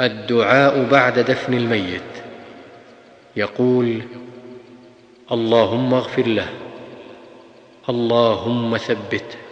الدعاء بعد دفن الميت. يقول اللهم اغفر له. اللهم ثبته.